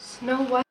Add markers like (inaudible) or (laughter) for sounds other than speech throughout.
Snow White.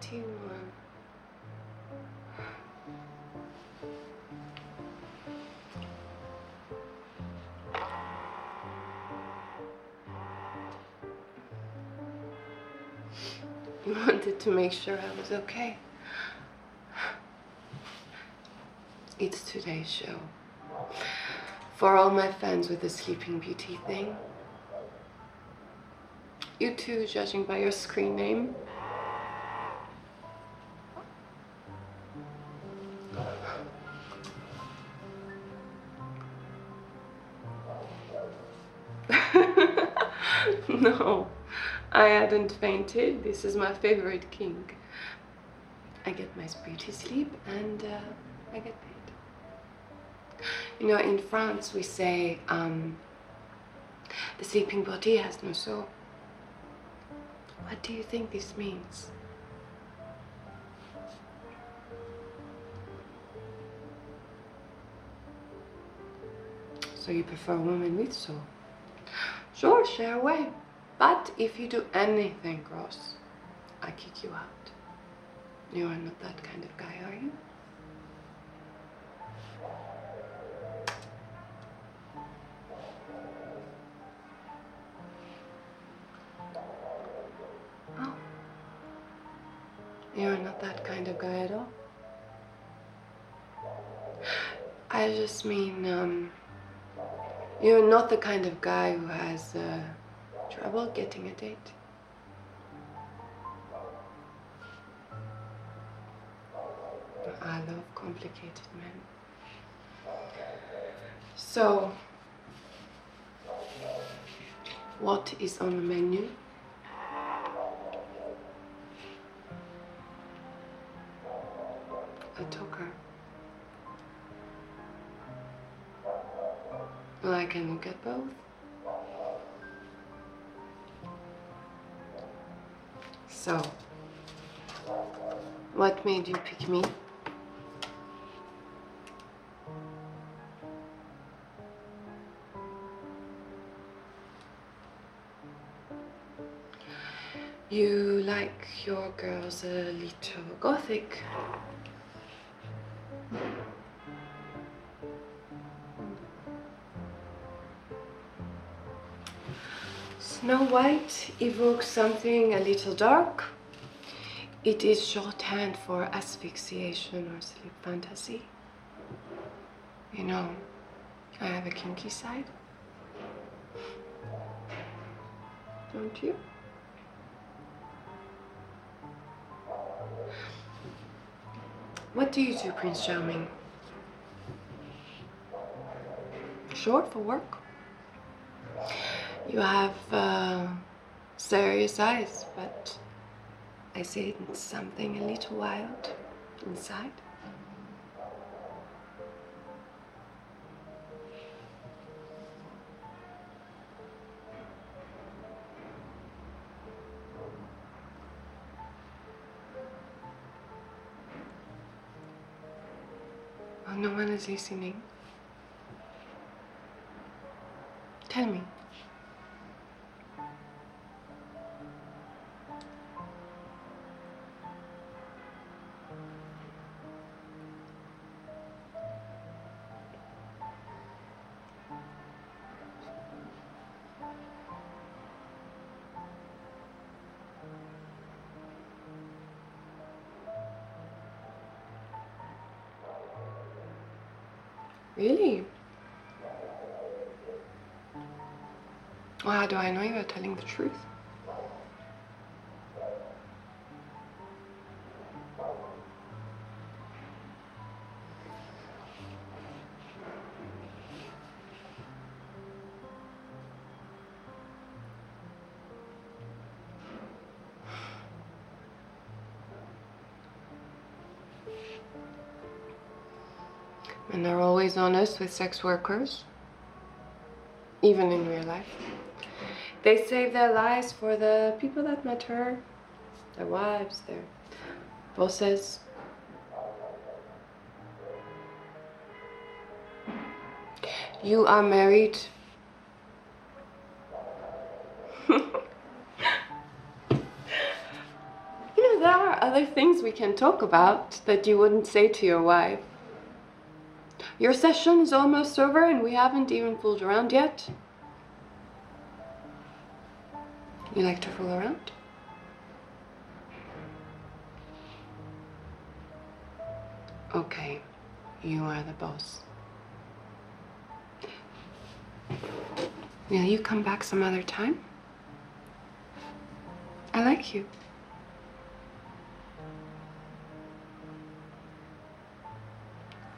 Charming uh, 81. (laughs) Wanted to make sure I was okay. It's today's show. For all my fans with the Sleeping Beauty thing. You too, judging by your screen name. (laughs) no, I hadn't fainted. This is my favorite king. I get my beauty sleep and uh, I get paid. You know, in France we say um, the sleeping body has no soul. What do you think this means? So you prefer a woman with soul? Sure, share away. But if you do anything gross, I kick you out. You are not that kind of guy, are you? Oh. You're not that kind of guy at all. (sighs) I just mean, um, you're not the kind of guy who has uh, trouble getting a date. I love complicated men. So, what is on the menu? Both. So, what made you pick me? You like your girls a little gothic. Snow White evokes something a little dark. It is shorthand for asphyxiation or sleep fantasy. You know, I have a kinky side. Don't you? What do you do, Prince Charming? Short for work? You have uh, serious eyes, but I see something a little wild inside. Oh, no one is listening. Tell me. Really? Well, how do I know you are telling the truth? And they're always honest with sex workers, even in real life. They save their lives for the people that matter their wives, their bosses. You are married. (laughs) you know, there are other things we can talk about that you wouldn't say to your wife. Your session is almost over and we haven't even fooled around yet. You like to fool around? Okay, you are the boss. Will you come back some other time? I like you.